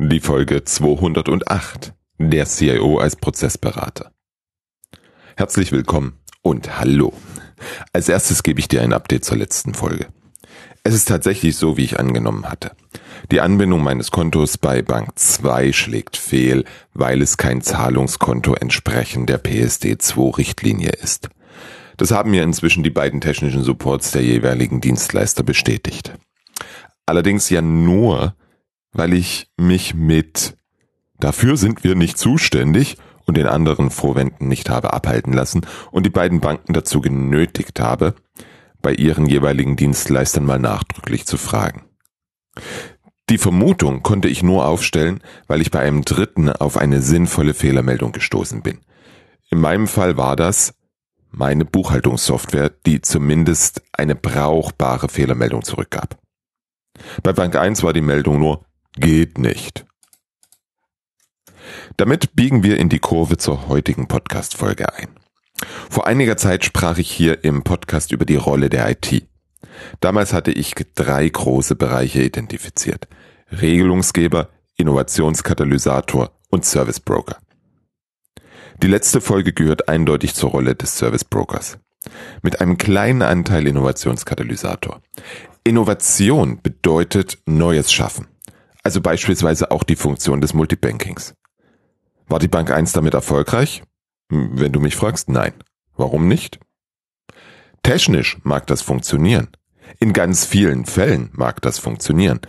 die Folge 208, der CIO als Prozessberater. Herzlich willkommen und hallo. Als erstes gebe ich dir ein Update zur letzten Folge. Es ist tatsächlich so, wie ich angenommen hatte. Die Anbindung meines Kontos bei Bank 2 schlägt fehl, weil es kein Zahlungskonto entsprechend der PSD2-Richtlinie ist. Das haben mir inzwischen die beiden technischen Supports der jeweiligen Dienstleister bestätigt. Allerdings ja nur, weil ich mich mit Dafür sind wir nicht zuständig und den anderen Vorwänden nicht habe abhalten lassen und die beiden Banken dazu genötigt habe, bei ihren jeweiligen Dienstleistern mal nachdrücklich zu fragen. Die Vermutung konnte ich nur aufstellen, weil ich bei einem Dritten auf eine sinnvolle Fehlermeldung gestoßen bin. In meinem Fall war das meine Buchhaltungssoftware, die zumindest eine brauchbare Fehlermeldung zurückgab. Bei Bank 1 war die Meldung nur geht nicht. Damit biegen wir in die Kurve zur heutigen Podcast-Folge ein. Vor einiger Zeit sprach ich hier im Podcast über die Rolle der IT. Damals hatte ich drei große Bereiche identifiziert. Regelungsgeber, Innovationskatalysator und Service Broker. Die letzte Folge gehört eindeutig zur Rolle des Service Brokers. Mit einem kleinen Anteil Innovationskatalysator. Innovation bedeutet Neues schaffen. Also beispielsweise auch die Funktion des Multibankings. War die Bank 1 damit erfolgreich? Wenn du mich fragst, nein. Warum nicht? Technisch mag das funktionieren. In ganz vielen Fällen mag das funktionieren.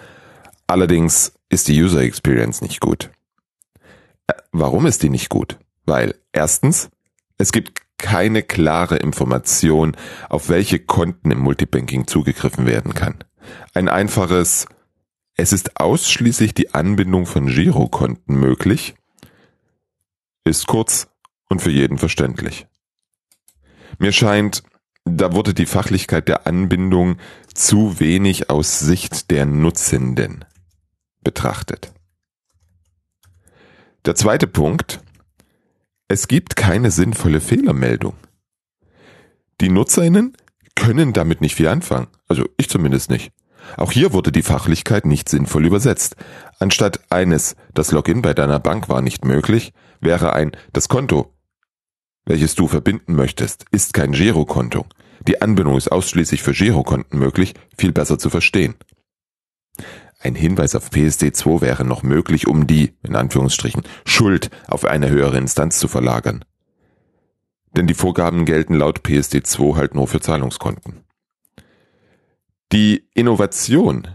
Allerdings ist die User Experience nicht gut. Äh, warum ist die nicht gut? Weil erstens, es gibt keine klare Information, auf welche Konten im Multibanking zugegriffen werden kann. Ein einfaches es ist ausschließlich die Anbindung von Girokonten möglich, ist kurz und für jeden verständlich. Mir scheint, da wurde die Fachlichkeit der Anbindung zu wenig aus Sicht der Nutzenden betrachtet. Der zweite Punkt, es gibt keine sinnvolle Fehlermeldung. Die Nutzerinnen können damit nicht viel anfangen, also ich zumindest nicht. Auch hier wurde die Fachlichkeit nicht sinnvoll übersetzt. Anstatt eines, das Login bei deiner Bank war nicht möglich, wäre ein, das Konto, welches du verbinden möchtest, ist kein Girokonto. Die Anbindung ist ausschließlich für Girokonten möglich, viel besser zu verstehen. Ein Hinweis auf PSD2 wäre noch möglich, um die, in Anführungsstrichen, Schuld auf eine höhere Instanz zu verlagern. Denn die Vorgaben gelten laut PSD2 halt nur für Zahlungskonten. Die Innovation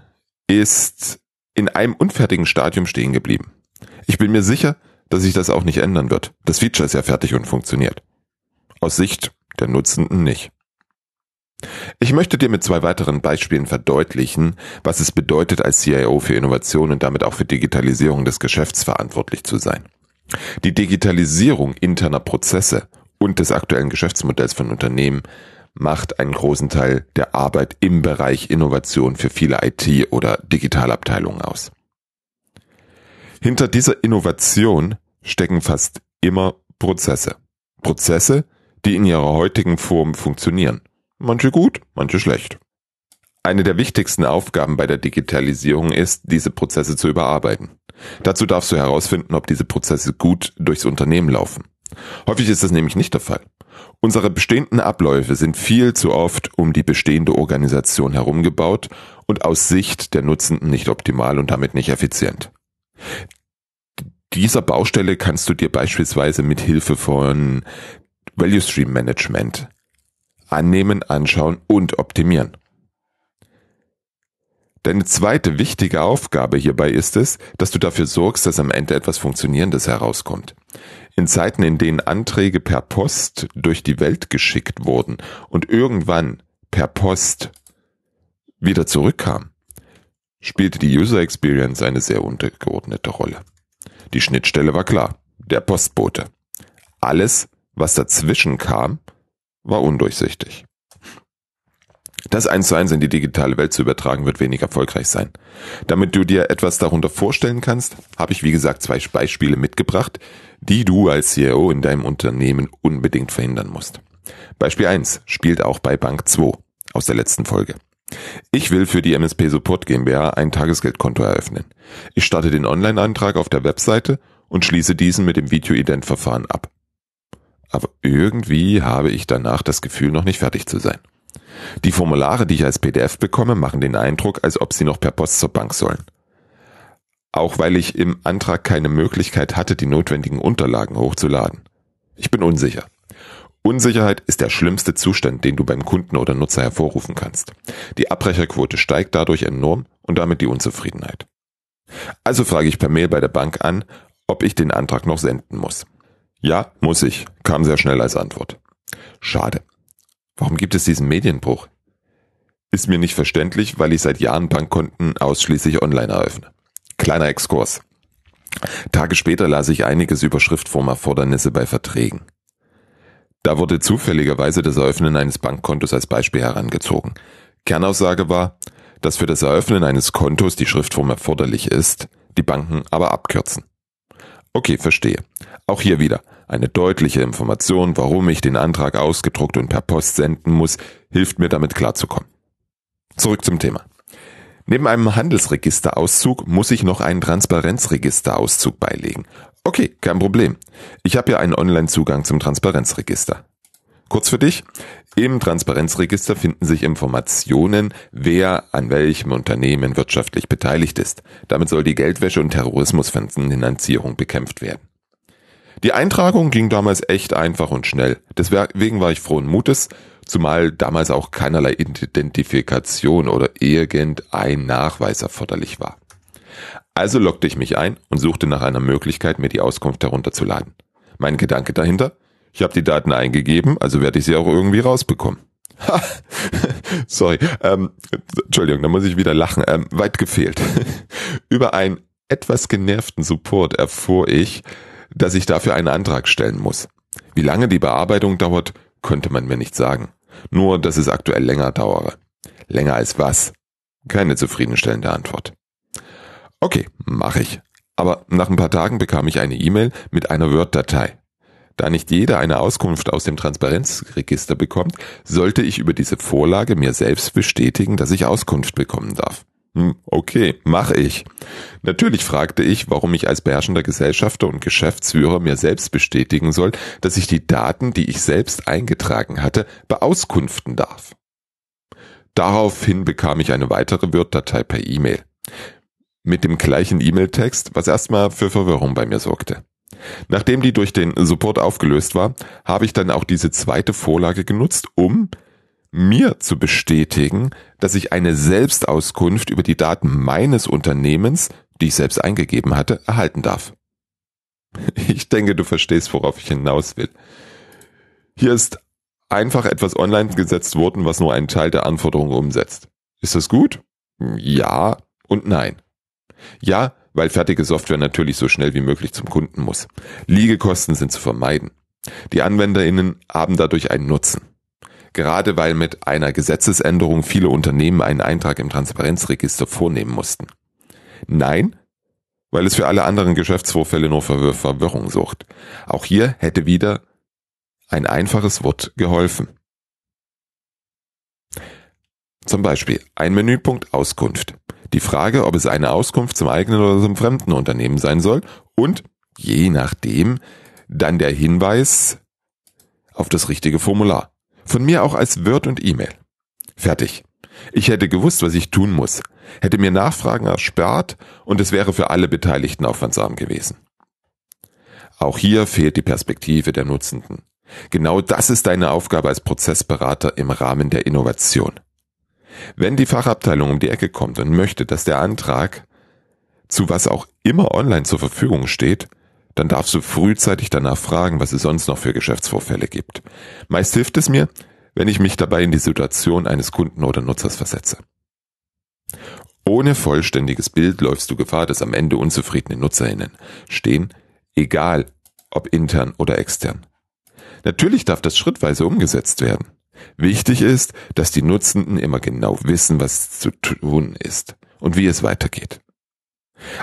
ist in einem unfertigen Stadium stehen geblieben. Ich bin mir sicher, dass sich das auch nicht ändern wird. Das Feature ist ja fertig und funktioniert. Aus Sicht der Nutzenden nicht. Ich möchte dir mit zwei weiteren Beispielen verdeutlichen, was es bedeutet, als CIO für Innovation und damit auch für Digitalisierung des Geschäfts verantwortlich zu sein. Die Digitalisierung interner Prozesse und des aktuellen Geschäftsmodells von Unternehmen macht einen großen Teil der Arbeit im Bereich Innovation für viele IT- oder Digitalabteilungen aus. Hinter dieser Innovation stecken fast immer Prozesse. Prozesse, die in ihrer heutigen Form funktionieren. Manche gut, manche schlecht. Eine der wichtigsten Aufgaben bei der Digitalisierung ist, diese Prozesse zu überarbeiten. Dazu darfst du herausfinden, ob diese Prozesse gut durchs Unternehmen laufen. Häufig ist das nämlich nicht der Fall. Unsere bestehenden Abläufe sind viel zu oft um die bestehende Organisation herumgebaut und aus Sicht der Nutzenden nicht optimal und damit nicht effizient. Dieser Baustelle kannst du dir beispielsweise mit Hilfe von Value Stream Management annehmen, anschauen und optimieren. Deine zweite wichtige Aufgabe hierbei ist es, dass du dafür sorgst, dass am Ende etwas Funktionierendes herauskommt. In Zeiten, in denen Anträge per Post durch die Welt geschickt wurden und irgendwann per Post wieder zurückkam, spielte die User Experience eine sehr untergeordnete Rolle. Die Schnittstelle war klar, der Postbote. Alles, was dazwischen kam, war undurchsichtig. Das eins zu eins in die digitale Welt zu übertragen, wird wenig erfolgreich sein. Damit du dir etwas darunter vorstellen kannst, habe ich wie gesagt zwei Beispiele mitgebracht, die du als CEO in deinem Unternehmen unbedingt verhindern musst. Beispiel 1 spielt auch bei Bank 2 aus der letzten Folge. Ich will für die MSP Support GmbH ein Tagesgeldkonto eröffnen. Ich starte den Online-Antrag auf der Webseite und schließe diesen mit dem Video-Ident-Verfahren ab. Aber irgendwie habe ich danach das Gefühl, noch nicht fertig zu sein. Die Formulare, die ich als PDF bekomme, machen den Eindruck, als ob sie noch per Post zur Bank sollen. Auch weil ich im Antrag keine Möglichkeit hatte, die notwendigen Unterlagen hochzuladen. Ich bin unsicher. Unsicherheit ist der schlimmste Zustand, den du beim Kunden oder Nutzer hervorrufen kannst. Die Abbrecherquote steigt dadurch enorm und damit die Unzufriedenheit. Also frage ich per Mail bei der Bank an, ob ich den Antrag noch senden muss. Ja, muss ich, kam sehr schnell als Antwort. Schade. Warum gibt es diesen Medienbruch? Ist mir nicht verständlich, weil ich seit Jahren Bankkonten ausschließlich online eröffne. Kleiner Exkurs. Tage später las ich einiges über Schriftformerfordernisse bei Verträgen. Da wurde zufälligerweise das Eröffnen eines Bankkontos als Beispiel herangezogen. Kernaussage war, dass für das Eröffnen eines Kontos die Schriftform erforderlich ist, die Banken aber abkürzen. Okay, verstehe. Auch hier wieder eine deutliche Information, warum ich den Antrag ausgedruckt und per Post senden muss, hilft mir damit klarzukommen. Zurück zum Thema. Neben einem Handelsregisterauszug muss ich noch einen Transparenzregisterauszug beilegen. Okay, kein Problem. Ich habe ja einen Online-Zugang zum Transparenzregister. Kurz für dich. Im Transparenzregister finden sich Informationen, wer an welchem Unternehmen wirtschaftlich beteiligt ist. Damit soll die Geldwäsche und Terrorismusfinanzierung bekämpft werden. Die Eintragung ging damals echt einfach und schnell. Deswegen war ich frohen Mutes, zumal damals auch keinerlei Identifikation oder irgendein Nachweis erforderlich war. Also lockte ich mich ein und suchte nach einer Möglichkeit, mir die Auskunft herunterzuladen. Mein Gedanke dahinter? Ich habe die Daten eingegeben, also werde ich sie auch irgendwie rausbekommen. Ha, sorry, ähm, Entschuldigung, da muss ich wieder lachen. Ähm, weit gefehlt. Über einen etwas genervten Support erfuhr ich, dass ich dafür einen Antrag stellen muss. Wie lange die Bearbeitung dauert, könnte man mir nicht sagen. Nur, dass es aktuell länger dauere. Länger als was? Keine zufriedenstellende Antwort. Okay, mache ich. Aber nach ein paar Tagen bekam ich eine E-Mail mit einer Word-Datei. Da nicht jeder eine Auskunft aus dem Transparenzregister bekommt, sollte ich über diese Vorlage mir selbst bestätigen, dass ich Auskunft bekommen darf. Hm, okay, mache ich. Natürlich fragte ich, warum ich als beherrschender Gesellschafter und Geschäftsführer mir selbst bestätigen soll, dass ich die Daten, die ich selbst eingetragen hatte, beauskunften darf. Daraufhin bekam ich eine weitere Word-Datei per E-Mail. Mit dem gleichen E-Mail-Text, was erstmal für Verwirrung bei mir sorgte. Nachdem die durch den Support aufgelöst war, habe ich dann auch diese zweite Vorlage genutzt, um mir zu bestätigen, dass ich eine Selbstauskunft über die Daten meines Unternehmens, die ich selbst eingegeben hatte, erhalten darf. Ich denke, du verstehst, worauf ich hinaus will. Hier ist einfach etwas online gesetzt worden, was nur einen Teil der Anforderungen umsetzt. Ist das gut? Ja und nein. Ja, weil fertige Software natürlich so schnell wie möglich zum Kunden muss. Liegekosten sind zu vermeiden. Die AnwenderInnen haben dadurch einen Nutzen. Gerade weil mit einer Gesetzesänderung viele Unternehmen einen Eintrag im Transparenzregister vornehmen mussten. Nein, weil es für alle anderen Geschäftsvorfälle nur für Verwirrung sucht. Auch hier hätte wieder ein einfaches Wort geholfen. Zum Beispiel ein Menüpunkt Auskunft die Frage, ob es eine Auskunft zum eigenen oder zum fremden Unternehmen sein soll und je nachdem dann der Hinweis auf das richtige Formular. Von mir auch als Word und E-Mail. Fertig. Ich hätte gewusst, was ich tun muss, hätte mir Nachfragen erspart und es wäre für alle Beteiligten aufwandsarm gewesen. Auch hier fehlt die Perspektive der Nutzenden. Genau das ist deine Aufgabe als Prozessberater im Rahmen der Innovation. Wenn die Fachabteilung um die Ecke kommt und möchte, dass der Antrag zu was auch immer online zur Verfügung steht, dann darfst du frühzeitig danach fragen, was es sonst noch für Geschäftsvorfälle gibt. Meist hilft es mir, wenn ich mich dabei in die Situation eines Kunden oder Nutzers versetze. Ohne vollständiges Bild läufst du Gefahr, dass am Ende unzufriedene Nutzerinnen stehen, egal ob intern oder extern. Natürlich darf das schrittweise umgesetzt werden. Wichtig ist, dass die Nutzenden immer genau wissen, was zu tun ist und wie es weitergeht.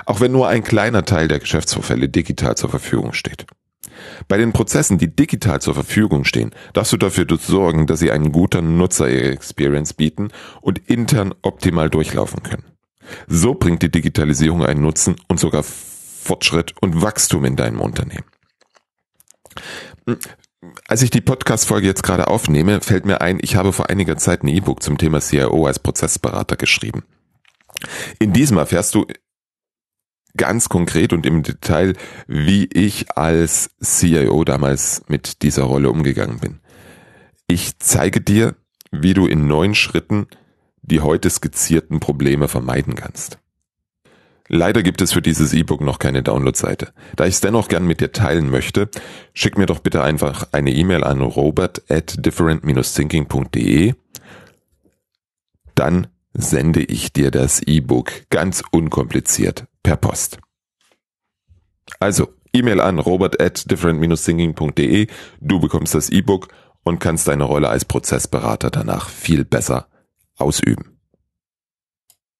Auch wenn nur ein kleiner Teil der Geschäftsvorfälle digital zur Verfügung steht. Bei den Prozessen, die digital zur Verfügung stehen, darfst du dafür sorgen, dass sie einen guten Nutzer-Experience bieten und intern optimal durchlaufen können. So bringt die Digitalisierung einen Nutzen und sogar Fortschritt und Wachstum in deinem Unternehmen. Als ich die Podcast-Folge jetzt gerade aufnehme, fällt mir ein, ich habe vor einiger Zeit ein E-Book zum Thema CIO als Prozessberater geschrieben. In diesem erfährst du ganz konkret und im Detail, wie ich als CIO damals mit dieser Rolle umgegangen bin. Ich zeige dir, wie du in neun Schritten die heute skizzierten Probleme vermeiden kannst. Leider gibt es für dieses E-Book noch keine Download-Seite. Da ich es dennoch gern mit dir teilen möchte, schick mir doch bitte einfach eine E-Mail an robert at different-thinking.de. Dann sende ich dir das E-Book ganz unkompliziert per Post. Also, E-Mail an robert at different-thinking.de. Du bekommst das E-Book und kannst deine Rolle als Prozessberater danach viel besser ausüben.